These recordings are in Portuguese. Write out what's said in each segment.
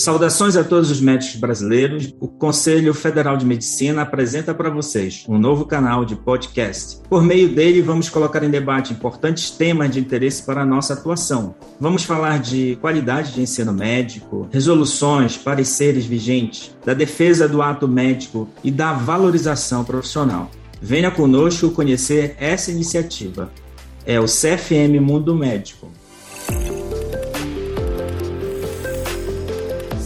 Saudações a todos os médicos brasileiros. O Conselho Federal de Medicina apresenta para vocês um novo canal de podcast. Por meio dele, vamos colocar em debate importantes temas de interesse para a nossa atuação. Vamos falar de qualidade de ensino médico, resoluções, pareceres vigentes, da defesa do ato médico e da valorização profissional. Venha conosco conhecer essa iniciativa. É o CFM Mundo Médico.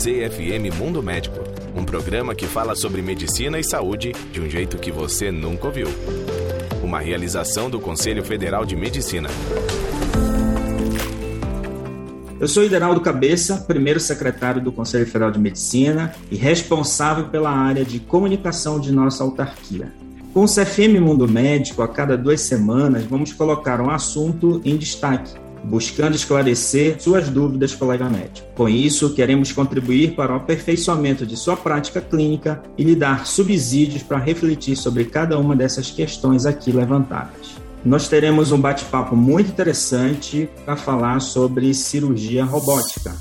CFM Mundo Médico, um programa que fala sobre medicina e saúde de um jeito que você nunca ouviu. Uma realização do Conselho Federal de Medicina. Eu sou Hideraldo Cabeça, primeiro secretário do Conselho Federal de Medicina e responsável pela área de comunicação de nossa autarquia. Com o CFM Mundo Médico, a cada duas semanas, vamos colocar um assunto em destaque buscando esclarecer suas dúvidas, colega médico. Com isso, queremos contribuir para o aperfeiçoamento de sua prática clínica e lhe dar subsídios para refletir sobre cada uma dessas questões aqui levantadas. Nós teremos um bate-papo muito interessante para falar sobre cirurgia robótica.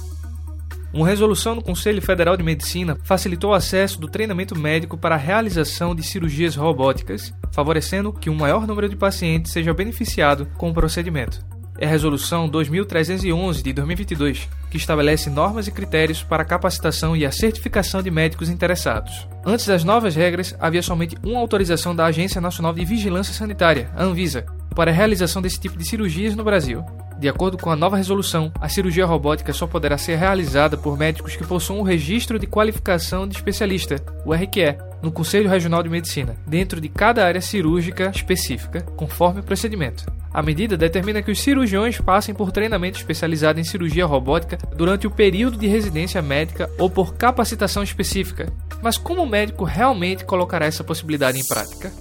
Uma resolução do Conselho Federal de Medicina facilitou o acesso do treinamento médico para a realização de cirurgias robóticas, favorecendo que um maior número de pacientes seja beneficiado com o procedimento é a Resolução 2311 de 2022, que estabelece normas e critérios para a capacitação e a certificação de médicos interessados. Antes das novas regras, havia somente uma autorização da Agência Nacional de Vigilância Sanitária, a Anvisa, para a realização desse tipo de cirurgias no Brasil. De acordo com a nova resolução, a cirurgia robótica só poderá ser realizada por médicos que possuam o registro de qualificação de especialista, o RQE, no Conselho Regional de Medicina, dentro de cada área cirúrgica específica, conforme o procedimento. A medida determina que os cirurgiões passem por treinamento especializado em cirurgia robótica durante o período de residência médica ou por capacitação específica. Mas como o médico realmente colocará essa possibilidade em prática?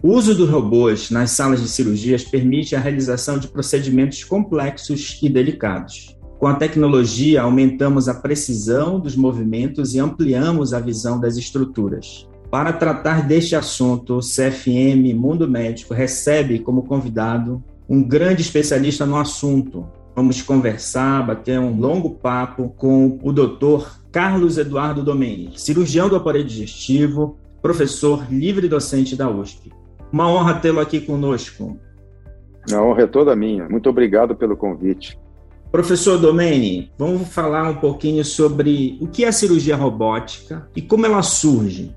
O uso dos robôs nas salas de cirurgias permite a realização de procedimentos complexos e delicados. Com a tecnologia, aumentamos a precisão dos movimentos e ampliamos a visão das estruturas. Para tratar deste assunto, o CFM Mundo Médico recebe como convidado um grande especialista no assunto. Vamos conversar, bater um longo papo com o Dr. Carlos Eduardo Domeni, cirurgião do aparelho digestivo, professor livre docente da USP. Uma honra tê-lo aqui conosco. A honra é toda minha. Muito obrigado pelo convite. Professor Domeni, vamos falar um pouquinho sobre o que é a cirurgia robótica e como ela surge.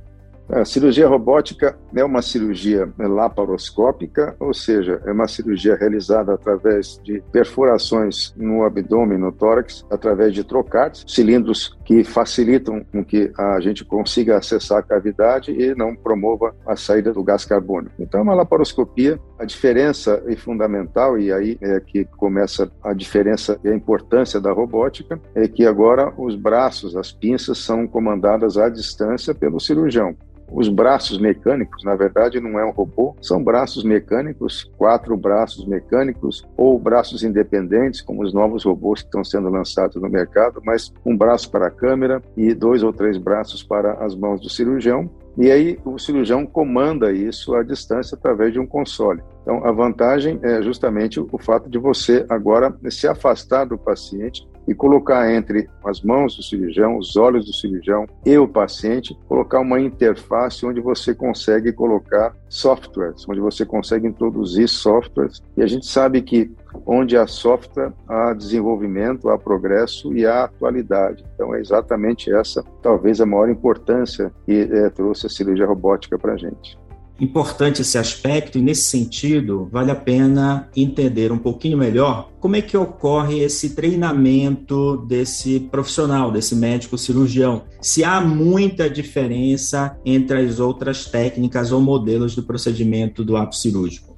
A cirurgia robótica é uma cirurgia laparoscópica, ou seja, é uma cirurgia realizada através de perfurações no abdômen, no tórax, através de trocates, cilindros que facilitam com que a gente consiga acessar a cavidade e não promova a saída do gás carbônico. Então, é uma laparoscopia. A diferença é fundamental, e aí é que começa a diferença e a importância da robótica, é que agora os braços, as pinças, são comandadas à distância pelo cirurgião. Os braços mecânicos, na verdade, não é um robô, são braços mecânicos, quatro braços mecânicos ou braços independentes, como os novos robôs que estão sendo lançados no mercado, mas um braço para a câmera e dois ou três braços para as mãos do cirurgião. E aí o cirurgião comanda isso à distância através de um console. Então a vantagem é justamente o fato de você agora se afastar do paciente e colocar entre as mãos do cirurgião, os olhos do cirurgião e o paciente, colocar uma interface onde você consegue colocar softwares, onde você consegue introduzir softwares. E a gente sabe que onde há software, há desenvolvimento, há progresso e há atualidade. Então é exatamente essa, talvez, a maior importância que é, trouxe a cirurgia robótica para a gente importante esse aspecto e nesse sentido vale a pena entender um pouquinho melhor como é que ocorre esse treinamento desse profissional, desse médico cirurgião. Se há muita diferença entre as outras técnicas ou modelos do procedimento do ato cirúrgico.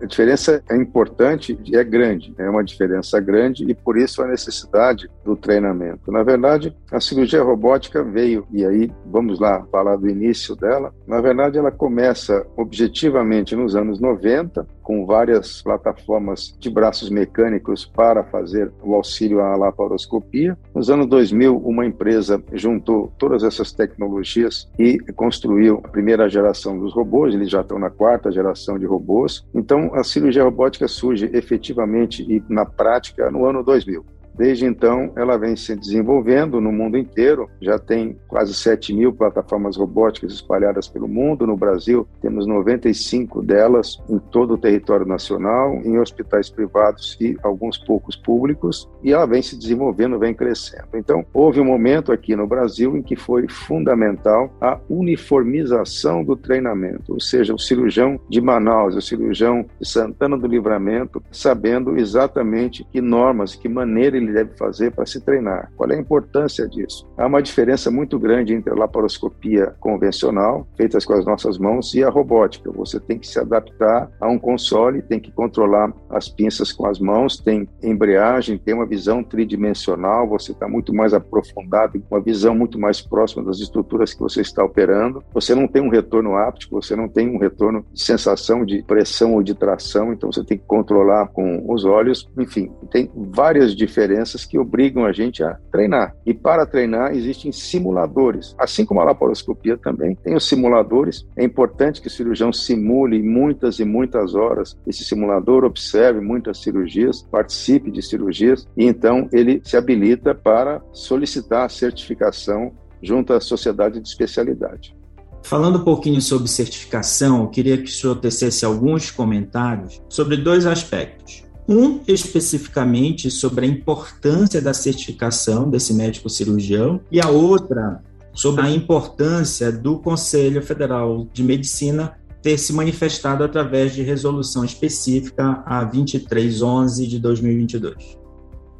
A diferença é importante e é grande, é uma diferença grande e por isso a necessidade do treinamento. Na verdade, a cirurgia robótica veio, e aí vamos lá falar do início dela. Na verdade, ela começa objetivamente nos anos 90, com várias plataformas de braços mecânicos para fazer o auxílio à laparoscopia. Nos anos 2000, uma empresa juntou todas essas tecnologias e construiu a primeira geração dos robôs, eles já estão na quarta geração de robôs. Então, a cirurgia robótica surge efetivamente e na prática no ano 2000. Desde então, ela vem se desenvolvendo no mundo inteiro. Já tem quase 7 mil plataformas robóticas espalhadas pelo mundo. No Brasil, temos 95 delas em todo o território nacional, em hospitais privados e alguns poucos públicos. E ela vem se desenvolvendo, vem crescendo. Então, houve um momento aqui no Brasil em que foi fundamental a uniformização do treinamento, ou seja, o cirurgião de Manaus, o cirurgião de Santana do Livramento, sabendo exatamente que normas, que maneira ele deve fazer para se treinar. Qual é a importância disso? Há uma diferença muito grande entre a laparoscopia convencional, feita com as nossas mãos, e a robótica. Você tem que se adaptar a um console, tem que controlar as pinças com as mãos, tem embreagem, tem uma visão tridimensional, você está muito mais aprofundado, uma visão muito mais próxima das estruturas que você está operando. Você não tem um retorno áptico, você não tem um retorno de sensação de pressão ou de tração, então você tem que controlar com os olhos. Enfim, tem várias diferenças que obrigam a gente a treinar. E para treinar existem simuladores, assim como a laparoscopia também tem os simuladores. É importante que o cirurgião simule muitas e muitas horas esse simulador, observe muitas cirurgias, participe de cirurgias e então ele se habilita para solicitar a certificação junto à sociedade de especialidade. Falando um pouquinho sobre certificação, eu queria que o senhor tecesse alguns comentários sobre dois aspectos. Um, especificamente sobre a importância da certificação desse médico cirurgião, e a outra, sobre a importância do Conselho Federal de Medicina ter se manifestado através de resolução específica a 2311 de 2022.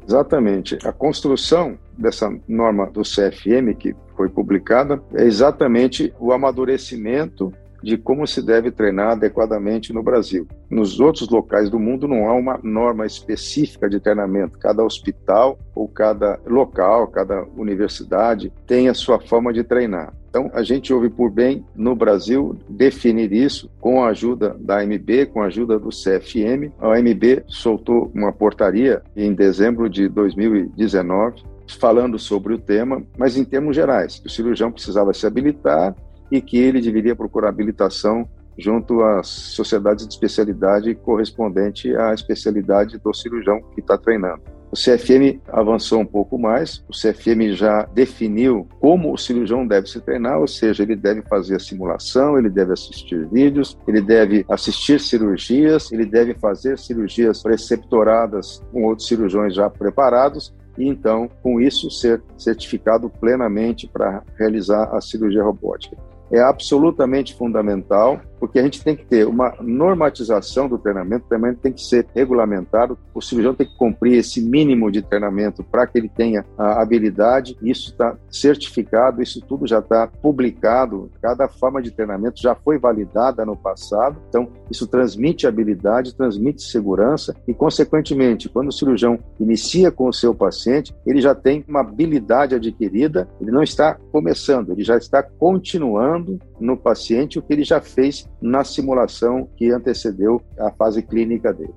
Exatamente. A construção dessa norma do CFM, que foi publicada, é exatamente o amadurecimento de como se deve treinar adequadamente no Brasil. Nos outros locais do mundo não há uma norma específica de treinamento. Cada hospital ou cada local, cada universidade tem a sua forma de treinar. Então, a gente ouve por bem, no Brasil, definir isso com a ajuda da AMB, com a ajuda do CFM. A AMB soltou uma portaria em dezembro de 2019 falando sobre o tema, mas em termos gerais. O cirurgião precisava se habilitar e que ele deveria procurar habilitação junto às sociedades de especialidade correspondente à especialidade do cirurgião que está treinando. O CFM avançou um pouco mais, o CFM já definiu como o cirurgião deve se treinar, ou seja, ele deve fazer a simulação, ele deve assistir vídeos, ele deve assistir cirurgias, ele deve fazer cirurgias preceptoradas com outros cirurgiões já preparados e então, com isso, ser certificado plenamente para realizar a cirurgia robótica é absolutamente fundamental, porque a gente tem que ter uma normatização do treinamento, treinamento tem que ser regulamentado, o cirurgião tem que cumprir esse mínimo de treinamento para que ele tenha a habilidade, isso está certificado, isso tudo já está publicado, cada forma de treinamento já foi validada no passado, então isso transmite habilidade, transmite segurança. E, consequentemente, quando o cirurgião inicia com o seu paciente, ele já tem uma habilidade adquirida, ele não está começando, ele já está continuando no paciente o que ele já fez na simulação que antecedeu a fase clínica dele.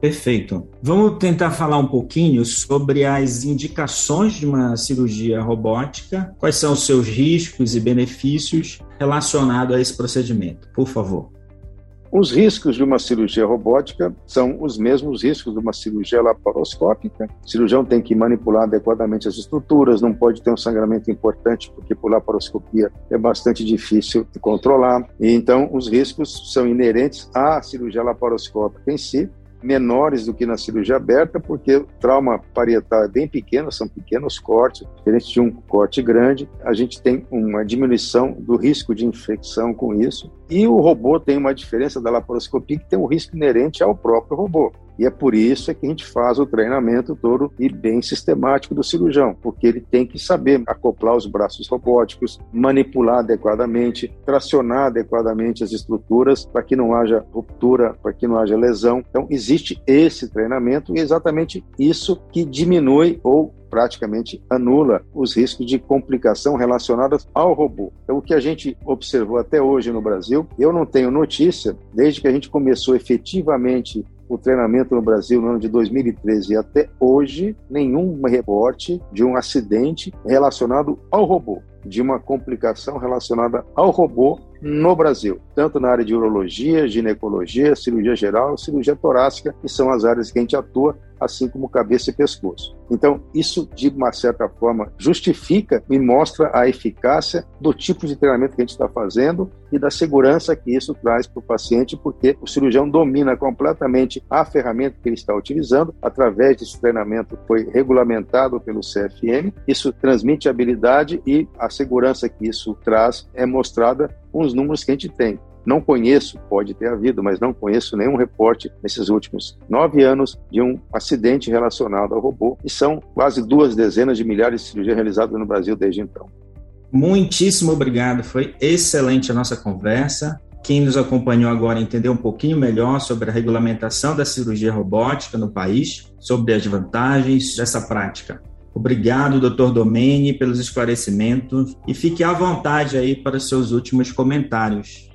Perfeito. Vamos tentar falar um pouquinho sobre as indicações de uma cirurgia robótica, quais são os seus riscos e benefícios relacionados a esse procedimento, por favor. Os riscos de uma cirurgia robótica são os mesmos riscos de uma cirurgia laparoscópica. O cirurgião tem que manipular adequadamente as estruturas, não pode ter um sangramento importante, porque por laparoscopia é bastante difícil de controlar. E então, os riscos são inerentes à cirurgia laparoscópica em si, menores do que na cirurgia aberta, porque o trauma parietal é bem pequeno, são pequenos cortes, diferente de um corte grande, a gente tem uma diminuição do risco de infecção com isso. E o robô tem uma diferença da laparoscopia que tem um risco inerente ao próprio robô. E é por isso que a gente faz o treinamento todo e bem sistemático do cirurgião, porque ele tem que saber acoplar os braços robóticos, manipular adequadamente, tracionar adequadamente as estruturas para que não haja ruptura, para que não haja lesão. Então, existe esse treinamento e é exatamente isso que diminui ou praticamente anula os riscos de complicação relacionadas ao robô. Então, o que a gente observou até hoje no Brasil, eu não tenho notícia, desde que a gente começou efetivamente o treinamento no Brasil no ano de 2013 e até hoje, nenhum reporte de um acidente relacionado ao robô, de uma complicação relacionada ao robô no Brasil, tanto na área de urologia, ginecologia, cirurgia geral, cirurgia torácica, que são as áreas que a gente atua assim como cabeça e pescoço. Então, isso, de uma certa forma, justifica e mostra a eficácia do tipo de treinamento que a gente está fazendo e da segurança que isso traz para o paciente, porque o cirurgião domina completamente a ferramenta que ele está utilizando, através desse treinamento foi regulamentado pelo CFM, isso transmite habilidade e a segurança que isso traz é mostrada com os números que a gente tem. Não conheço, pode ter havido, mas não conheço nenhum reporte nesses últimos nove anos de um acidente relacionado ao robô, e são quase duas dezenas de milhares de cirurgias realizadas no Brasil desde então. Muitíssimo obrigado, foi excelente a nossa conversa. Quem nos acompanhou agora entendeu um pouquinho melhor sobre a regulamentação da cirurgia robótica no país, sobre as vantagens dessa prática. Obrigado, Dr. Domene, pelos esclarecimentos e fique à vontade aí para seus últimos comentários.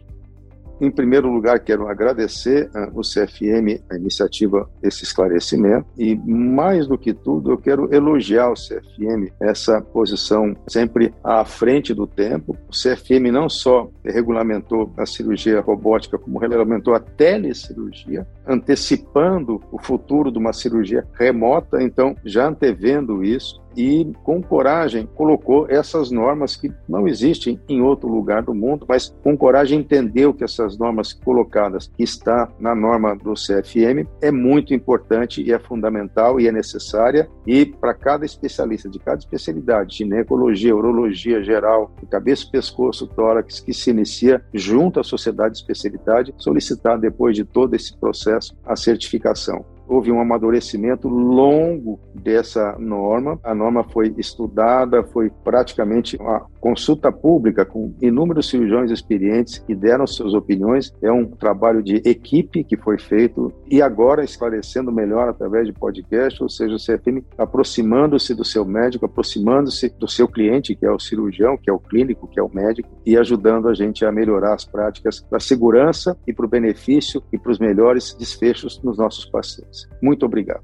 Em primeiro lugar, quero agradecer uh, o CFM, a iniciativa, esse esclarecimento, e mais do que tudo, eu quero elogiar o CFM, essa posição sempre à frente do tempo. O CFM não só regulamentou a cirurgia robótica, como regulamentou a telecirurgia, antecipando o futuro de uma cirurgia remota, então já antevendo isso e, com coragem, colocou essas normas que não existem em outro lugar do mundo, mas com coragem entendeu que essas normas colocadas, que está na norma do CFM, é muito importante e é fundamental e é necessária. E para cada especialista de cada especialidade, ginecologia, urologia geral, cabeça, pescoço, tórax, que se inicia junto à sociedade de especialidade, solicitar depois de todo esse processo a certificação houve um amadurecimento longo dessa norma. A norma foi estudada, foi praticamente uma consulta pública com inúmeros cirurgiões experientes que deram suas opiniões. É um trabalho de equipe que foi feito e agora esclarecendo melhor através de podcast, ou seja, o CFM aproximando-se do seu médico, aproximando-se do seu cliente, que é o cirurgião, que é o clínico, que é o médico, e ajudando a gente a melhorar as práticas para segurança e para o benefício e para os melhores desfechos nos nossos pacientes. Muito obrigado.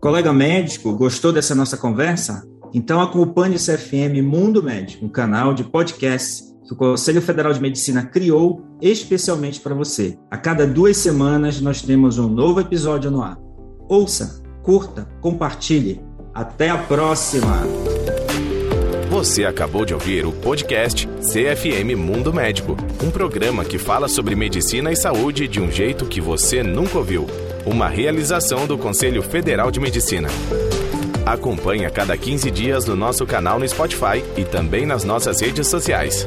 Colega médico, gostou dessa nossa conversa? Então acompanhe o CFM Mundo Médico, um canal de podcast que o Conselho Federal de Medicina criou especialmente para você. A cada duas semanas nós temos um novo episódio no ar. Ouça, curta, compartilhe. Até a próxima! Você acabou de ouvir o podcast CFM Mundo Médico, um programa que fala sobre medicina e saúde de um jeito que você nunca ouviu. Uma realização do Conselho Federal de Medicina. Acompanhe a cada 15 dias no nosso canal no Spotify e também nas nossas redes sociais.